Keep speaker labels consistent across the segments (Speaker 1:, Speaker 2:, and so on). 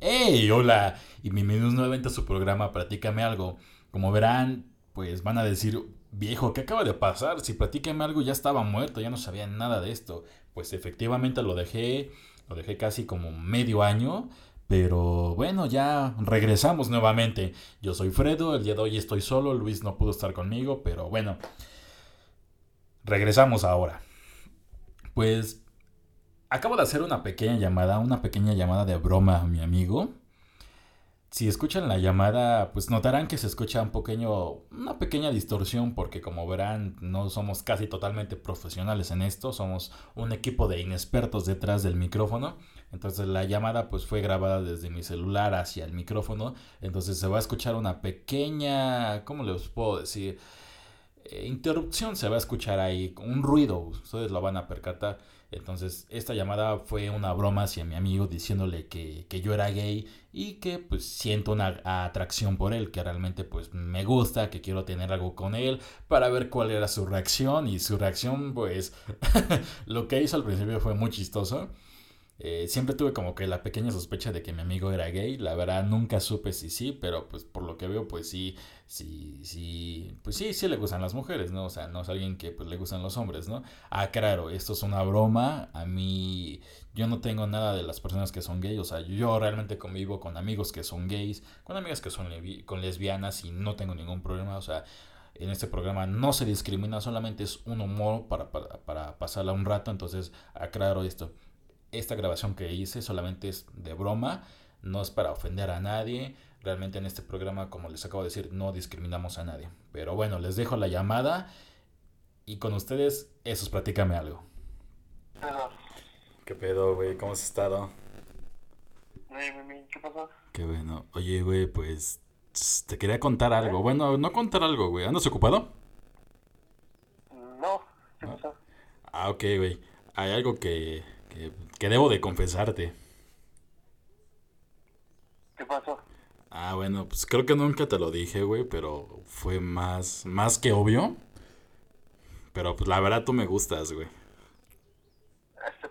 Speaker 1: ¡Hey! Hola y bienvenidos nuevamente a su programa Platícame algo. Como verán, pues van a decir, viejo, ¿qué acaba de pasar? Si Platícame algo ya estaba muerto, ya no sabía nada de esto. Pues efectivamente lo dejé, lo dejé casi como medio año. Pero bueno, ya regresamos nuevamente. Yo soy Fredo, el día de hoy estoy solo, Luis no pudo estar conmigo, pero bueno, regresamos ahora. Pues acabo de hacer una pequeña llamada, una pequeña llamada de broma a mi amigo. Si escuchan la llamada, pues notarán que se escucha un pequeño, una pequeña distorsión porque como verán no somos casi totalmente profesionales en esto, somos un equipo de inexpertos detrás del micrófono. Entonces la llamada pues fue grabada desde mi celular hacia el micrófono, entonces se va a escuchar una pequeña, ¿cómo les puedo decir? Eh, interrupción se va a escuchar ahí, un ruido, ustedes lo van a percatar. Entonces, esta llamada fue una broma hacia mi amigo diciéndole que, yo era gay y que pues siento una atracción por él, que realmente pues me gusta, que quiero tener algo con él para ver cuál era su reacción y su reacción pues lo que hizo al principio fue muy chistoso. Eh, siempre tuve como que la pequeña sospecha de que mi amigo era gay. La verdad nunca supe si sí, pero pues por lo que veo pues sí, sí, sí, pues sí, sí le gustan las mujeres, ¿no? O sea, no es alguien que pues le gustan los hombres, ¿no? Ah, claro, esto es una broma. A mí yo no tengo nada de las personas que son gays. O sea, yo realmente convivo con amigos que son gays, con amigas que son con lesbianas y no tengo ningún problema. O sea, en este programa no se discrimina, solamente es un humor para, para, para pasarla un rato. Entonces, aclaro esto esta grabación que hice solamente es de broma, no es para ofender a nadie. Realmente en este programa, como les acabo de decir, no discriminamos a nadie. Pero bueno, les dejo la llamada y con ustedes, eso es Platícame algo. ¿Qué pedo, güey? ¿Cómo has estado?
Speaker 2: ¿Qué pasó?
Speaker 1: Qué bueno. Oye, güey, pues te quería contar algo. Bueno, no contar algo, güey. ¿Andas ocupado?
Speaker 2: No, ¿qué pasó?
Speaker 1: Ah, ok, güey. Hay algo que que, debo de confesarte.
Speaker 2: ¿Qué pasó?
Speaker 1: Ah, bueno, pues creo que nunca te lo dije, güey, pero fue más, más que obvio. Pero pues la verdad tú me gustas, güey.
Speaker 2: Este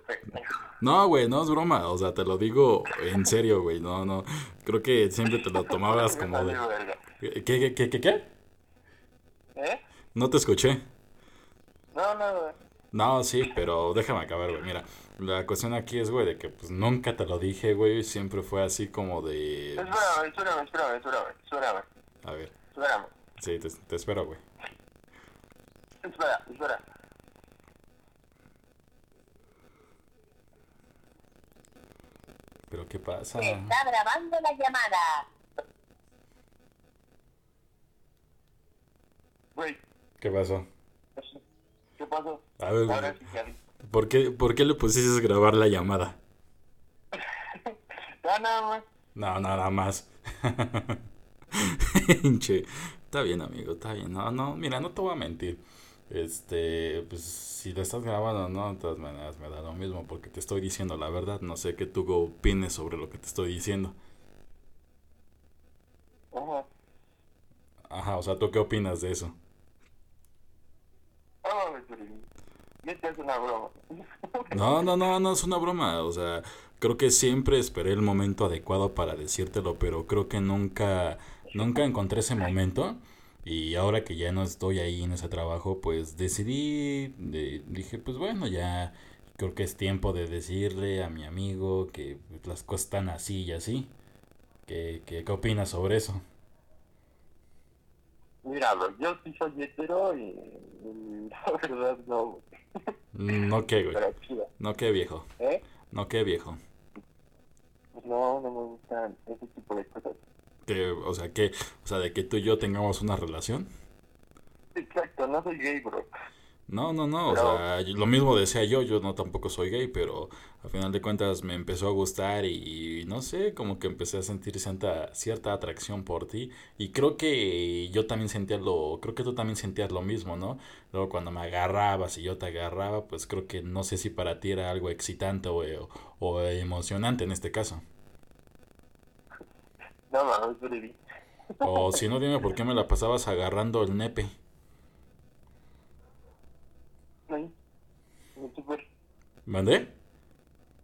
Speaker 1: no, güey, no es broma. O sea, te lo digo en serio, güey. No, no. Creo que siempre te lo tomabas como de. ¿Qué, qué, qué, qué, qué?
Speaker 2: ¿Eh?
Speaker 1: No te escuché.
Speaker 2: No, no, güey.
Speaker 1: No, sí, pero déjame acabar, güey. Mira, la cuestión aquí es, güey, de que pues nunca te lo dije, güey. Siempre fue así como de.
Speaker 2: Espérame, espérame, espérame, espérame, espérame.
Speaker 1: A ver.
Speaker 2: Espérame.
Speaker 1: Sí, te, te espero, güey.
Speaker 2: Espera, espera.
Speaker 1: ¿Pero qué pasa?
Speaker 3: está grabando la llamada.
Speaker 2: Güey.
Speaker 1: ¿Qué pasó?
Speaker 2: ¿Qué pasó?
Speaker 1: A ver, ¿por qué, ¿por qué le pusiste grabar la llamada?
Speaker 2: no, nada más.
Speaker 1: No, nada más. está bien, amigo, está bien. No, no, mira, no te voy a mentir. Este, pues si lo estás grabando, no, de todas maneras me da lo mismo porque te estoy diciendo la verdad. No sé qué tú opines sobre lo que te estoy diciendo.
Speaker 2: Ajá.
Speaker 1: Ajá, o sea, ¿tú qué opinas de eso?
Speaker 2: Es una broma.
Speaker 1: No, no, no, no es una broma. O sea, creo que siempre esperé el momento adecuado para decírtelo, pero creo que nunca, nunca encontré ese momento. Y ahora que ya no estoy ahí en ese trabajo, pues decidí, dije, pues bueno, ya creo que es tiempo de decirle a mi amigo que las cosas están así y así. ¿Qué, qué, qué opinas sobre eso?
Speaker 2: Mira, yo sí soy hetero y, la verdad no.
Speaker 1: No qué, güey. No qué viejo.
Speaker 2: ¿Eh?
Speaker 1: No qué viejo.
Speaker 2: No, no me gustan ese tipo de cosas.
Speaker 1: Que, o sea, que, o sea, de que tú y yo tengamos una relación.
Speaker 2: Exacto, no soy gay, bro.
Speaker 1: No, no, no, o sea, lo mismo decía yo, yo no tampoco soy gay, pero a final de cuentas me empezó a gustar y, no sé, como que empecé a sentir cierta, cierta atracción por ti y creo que yo también sentía lo, creo que tú también sentías lo mismo, ¿no? Luego cuando me agarrabas y yo te agarraba, pues creo que no sé si para ti era algo excitante o, o, emocionante en este caso.
Speaker 2: No, no, no,
Speaker 1: O si no, dime por qué me la pasabas agarrando el nepe. ¿Mandé?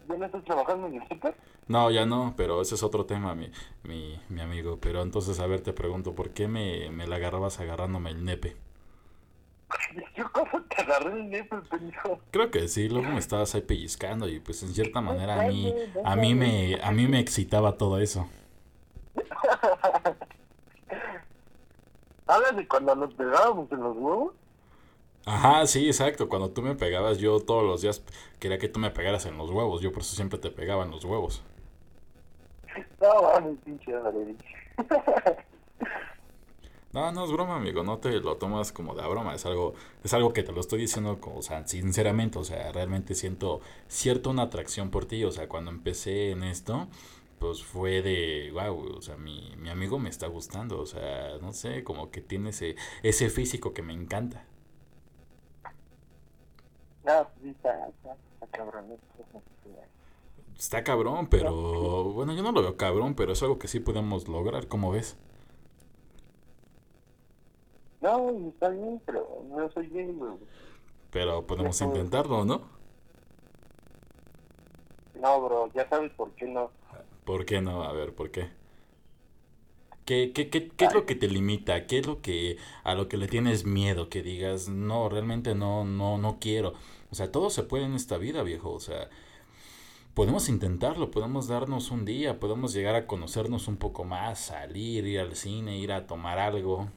Speaker 2: ¿Ya no estás trabajando en el súper?
Speaker 1: No, ya no, pero ese es otro tema, mi, mi, mi amigo. Pero entonces, a ver, te pregunto, ¿por qué me, me la agarrabas agarrándome el nepe?
Speaker 2: Yo cómo te agarré el nepe, pendejo.
Speaker 1: Creo que sí, luego me estabas ahí pellizcando y pues en cierta manera a mí, a mí me, a mí me excitaba todo eso.
Speaker 2: ¿Hablas de cuando nos pegábamos en los huevos?
Speaker 1: Ajá, sí, exacto. Cuando tú me pegabas, yo todos los días quería que tú me pegaras en los huevos. Yo por eso siempre te pegaba en los huevos.
Speaker 2: No, pinche.
Speaker 1: No, no es broma, amigo. No te lo tomas como de a broma. Es algo, es algo que te lo estoy diciendo, como, o sea, sinceramente. O sea, realmente siento cierta una atracción por ti. O sea, cuando empecé en esto, pues fue de, wow, o sea, mi, mi amigo me está gustando. O sea, no sé, como que tiene ese, ese físico que me encanta.
Speaker 2: No, sí, está, está, está cabrón.
Speaker 1: Está cabrón, pero bueno, yo no lo veo cabrón, pero es algo que sí podemos lograr, ¿cómo ves?
Speaker 2: No, está bien, pero no soy güey.
Speaker 1: Pero podemos intentarlo, ¿no?
Speaker 2: No, bro, ya sabes por qué no.
Speaker 1: ¿Por qué no? A ver, ¿por qué? ¿Qué, qué, qué, qué es lo que te limita? ¿Qué es lo que a lo que le tienes miedo? Que digas, no, realmente no, no, no quiero. O sea, todo se puede en esta vida, viejo. O sea, podemos intentarlo, podemos darnos un día, podemos llegar a conocernos un poco más, salir, ir al cine, ir a tomar algo.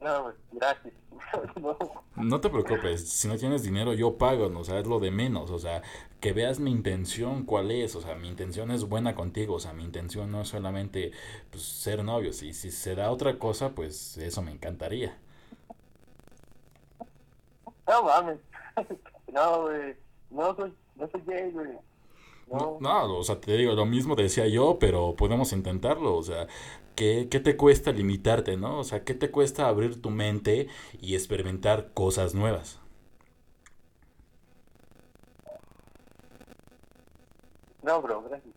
Speaker 2: No, güey, gracias. no.
Speaker 1: No te preocupes, si no tienes dinero yo pago, o sea, es lo de menos, o sea, que veas mi intención cuál es, o sea, mi intención es buena contigo, o sea, mi intención no es solamente pues, ser novios, y si se da otra cosa, pues eso me encantaría.
Speaker 2: No mames. No, güey. No soy, no soy gay, güey.
Speaker 1: No,
Speaker 2: No.
Speaker 1: o sea, te digo, lo mismo decía yo, pero podemos intentarlo, o sea, ¿qué, qué te cuesta limitarte, no? O sea, ¿qué te cuesta abrir tu mente y experimentar cosas nuevas?
Speaker 2: No, bro, gracias.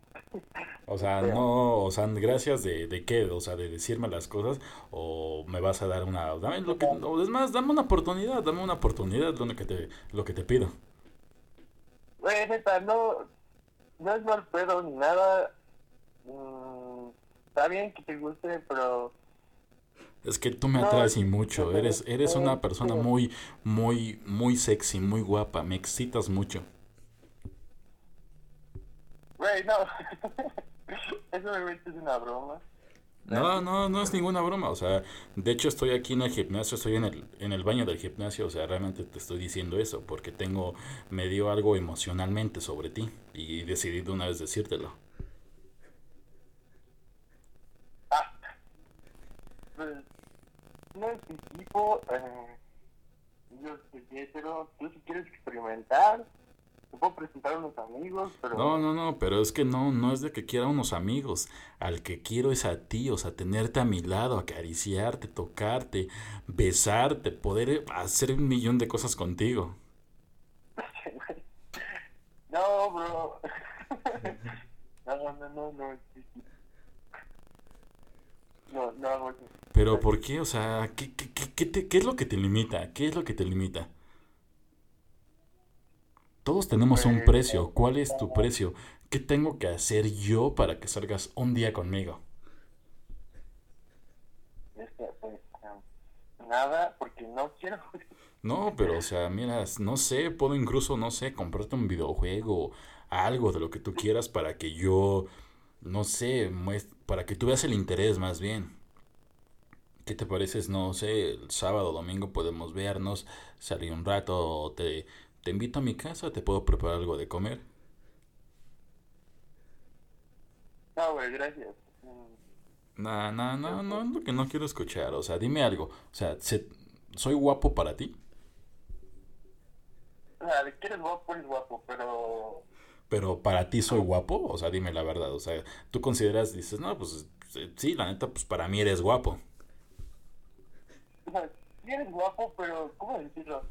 Speaker 1: O sea, no, o sea, gracias de, de qué, o sea, de decirme las cosas, o me vas a dar una, dame lo que, o es más, dame una oportunidad, dame una oportunidad, lo que te, lo que te pido.
Speaker 2: Güey, neta, no, no es mal pedo ni nada. Mm, está bien que te guste, pero
Speaker 1: Es que tú me atraes y mucho, eres, eres una persona muy, muy, muy sexy, muy guapa, me excitas mucho.
Speaker 2: güey, no. Eso obviamente es una broma.
Speaker 1: No, no, no es ninguna broma, o sea, de hecho estoy aquí en el gimnasio, estoy en el, en el baño del gimnasio, o sea, realmente te estoy diciendo eso, porque tengo, me dio algo emocionalmente sobre ti, y decidí de una vez decírtelo.
Speaker 2: Pues, no es mi tipo. Eh, yo soy hetero. Tú si quieres experimentar, te puedo presentar a unos amigos, pero.
Speaker 1: No, no, no, pero es que no, no es de que quiera unos amigos. Al que quiero es a ti, o sea, tenerte a mi lado, acariciarte, tocarte, besarte, poder hacer un millón de cosas contigo.
Speaker 2: No, bro. no, no, no, no. No, no hago eso.
Speaker 1: Pero ¿por qué? O sea, ¿qué, qué, qué, qué te- qué es lo que te limita? ¿Qué es lo que te limita? Todos tenemos un precio. ¿Cuál es tu precio? ¿Qué tengo que hacer yo para que salgas un día conmigo?
Speaker 2: Es que, pues, um, nada, porque no quiero.
Speaker 1: No, pero o sea, mira, no sé, puedo incluso, no sé, comprarte un videojuego, algo de lo que tú quieras para que yo, no sé, para que tú veas el interés más bien. ¿Qué te pareces? No sé, el sábado o domingo podemos vernos, salir un rato, o te, te invito a mi casa, te puedo preparar algo de comer.
Speaker 2: No, güey, gracias.
Speaker 1: No, no, no, no es lo que no quiero escuchar, o sea, dime algo, o sea, se- ¿soy guapo para ti?
Speaker 2: O sea, de que eres guapo, eres guapo, pero.
Speaker 1: Pero para ti soy guapo, o sea, dime la verdad, o sea, tú consideras, dices, no, pues sí, la neta, pues para mí eres guapo.
Speaker 2: O sea, sí eres guapo, pero. ¿Cómo decirlo?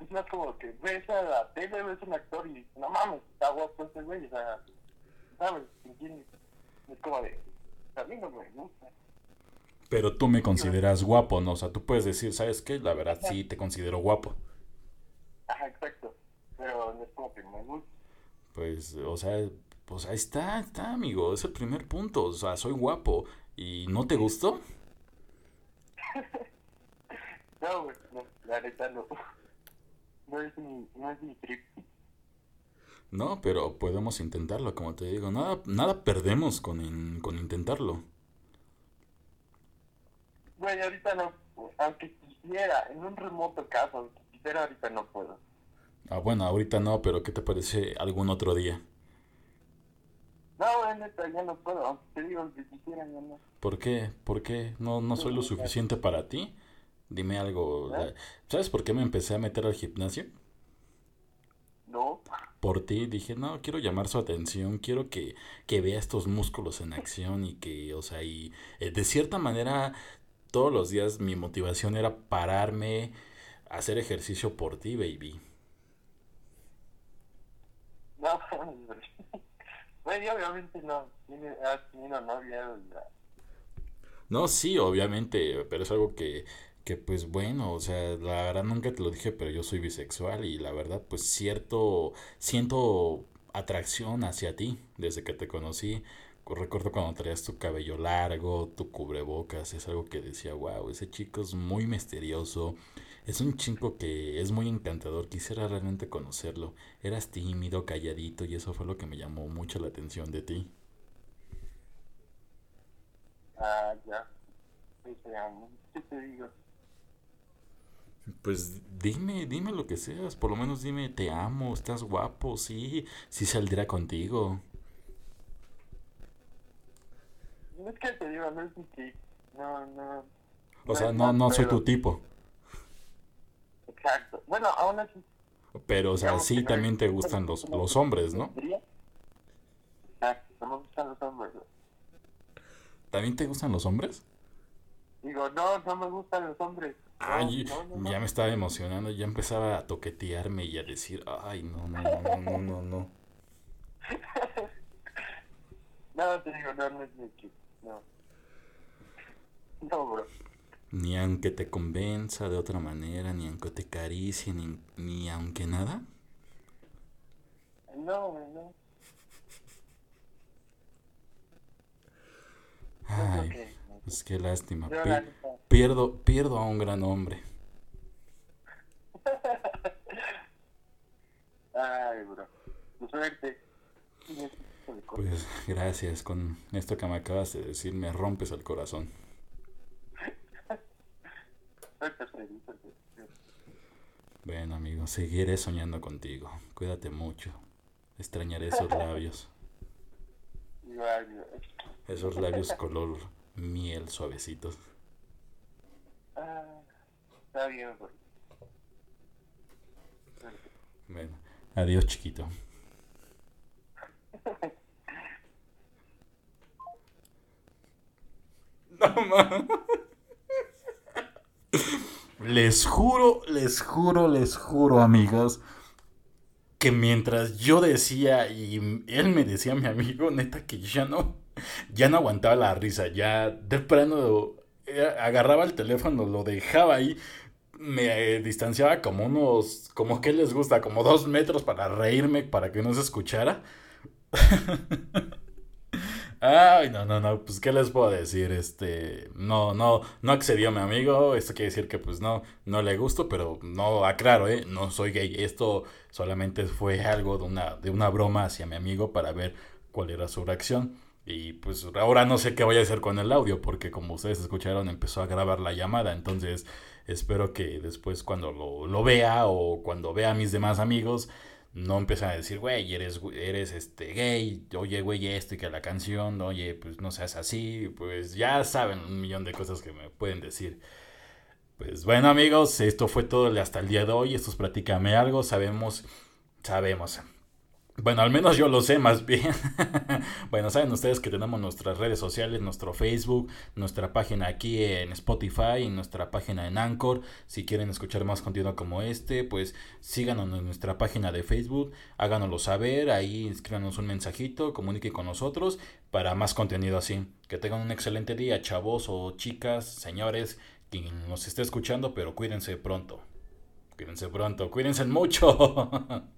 Speaker 2: Es más como que ves a la tele, ves a un actor y no mames, está guapo ese güey, o sea. ¿Sabes? ¿Entiendes? Es como de. A mí no me gusta.
Speaker 1: Pero tú me consideras guapo, ¿no? O sea, tú puedes decir, ¿sabes qué? La verdad sí te considero guapo.
Speaker 2: Ajá, exacto. pero no es como que me gusta.
Speaker 1: Pues, o sea, pues ahí está, está, amigo. Es el primer punto. O sea, soy guapo. ¿Y no te gustó?
Speaker 2: No, güey, no, la neta no. No es mi, no es mi trip.
Speaker 1: No, pero podemos intentarlo, como te digo. Nada, nada perdemos con, in- con intentarlo.
Speaker 2: Güey, ahorita no, aunque quisiera, en un remoto caso, aunque quisiera, ahorita no puedo.
Speaker 1: Ah, bueno, ahorita no, pero ¿qué te parece algún otro día?
Speaker 2: No, güey, neta, ya no puedo, aunque te digo que quisiera, ya no.
Speaker 1: ¿Por qué? ¿Por qué? ¿No, no soy lo suficiente para ti? Dime algo.
Speaker 2: ¿Eh?
Speaker 1: ¿Sabes por qué me empecé a meter al gimnasio?
Speaker 2: No,
Speaker 1: Por ti dije, no, quiero llamar su atención, quiero que, que vea estos músculos en acción y que, o sea, y eh, de cierta manera todos los días mi motivación era pararme, hacer ejercicio por ti, baby.
Speaker 2: no. Güey, obviamente no. Tiene, has tenido novia,
Speaker 1: No, sí, obviamente, pero es algo que, que pues bueno, o sea, la verdad nunca te lo dije, pero yo soy bisexual y la verdad pues cierto, siento atracción hacia ti desde que te conocí. Recuerdo cuando traías tu cabello largo, tu cubrebocas, es algo que decía, wow, ese chico es muy misterioso, es un chico que es muy encantador, quisiera realmente conocerlo. Eras tímido, calladito y eso fue lo que me llamó mucho la atención de ti.
Speaker 2: ah, ya. Sí, se llama. ¿Qué te?
Speaker 1: Pues dime, dime lo que seas, por lo menos dime, te amo, estás guapo, sí, sí saldrá contigo.
Speaker 2: No es que te digo, no es mi trip. No, no.
Speaker 1: O sea, no, no soy tu tipo,
Speaker 2: Exacto. Bueno, aún así.
Speaker 1: pero o sea, sí también te gustan los, los hombres, ¿no?
Speaker 2: Exacto, no me gustan los hombres.
Speaker 1: ¿También te gustan los hombres?
Speaker 2: Digo, no, no me gustan los hombres.
Speaker 1: Ay,
Speaker 2: no, no, no.
Speaker 1: ya me estaba emocionando, ya empezaba a toquetearme y a decir, ay, no, no, no, no, no, no.
Speaker 2: No, te digo, no, no es mi trip. No. No, bro.
Speaker 1: Ni aunque te convenza de otra manera, ni aunque te acaricie, ni, ni aunque nada.
Speaker 2: No, güey, no. Yo creo Que-
Speaker 1: pues qué lástima. Pi- pierdo, pierdo a un gran hombre.
Speaker 2: Ay, bro. Suerte.
Speaker 1: Pues gracias, con esto que me acabas de decir me rompes el corazón. Bueno, amigo, seguiré soñando contigo. Cuídate mucho. Extrañaré esos labios. Esos labios color miel suavecitos.
Speaker 2: Ah, está bien. Suerte.
Speaker 1: Bueno, adiós, chiquito. No mames. Les juro, les juro, les juro, amigos, que mientras yo decía y él me decía, mi amigo, neta que ya no, ya no aguantaba la risa, ya de plano agarraba el teléfono, lo dejaba ahí, me eh, distanciaba como unos, como que les gusta, como dos metros para reírme, para que no se escuchara. Ay, no, no, no, pues qué les puedo decir, este, no, no, no accedió mi amigo, esto quiere decir que pues no, no le gusto, pero no, aclaro, eh, no soy gay, esto solamente fue algo de una, de una broma hacia mi amigo para ver cuál era su reacción. Y pues ahora no sé qué voy a hacer con el audio, porque como ustedes escucharon empezó a grabar la llamada, entonces espero que después cuando lo, lo vea o cuando vea a mis demás amigos, no empiezan a decir, güey, eres, eres este gay, oye, güey, esto y que la canción, oye, pues no seas así, pues ya saben un millón de cosas que me pueden decir. Pues bueno, amigos, esto fue todo hasta el día de hoy. Esto es Platícame Algo. Sabemos, sabemos. Bueno, al menos yo lo sé más bien. bueno, saben ustedes que tenemos nuestras redes sociales, nuestro Facebook, nuestra página aquí en Spotify nuestra página en Anchor. Si quieren escuchar más contenido como este, pues síganos en nuestra página de Facebook, háganoslo saber, ahí escríbanos un mensajito, comuniquen con nosotros para más contenido así. Que tengan un excelente día, chavos o chicas, señores, quien nos esté escuchando, pero cuídense pronto. Cuídense pronto, cuídense mucho.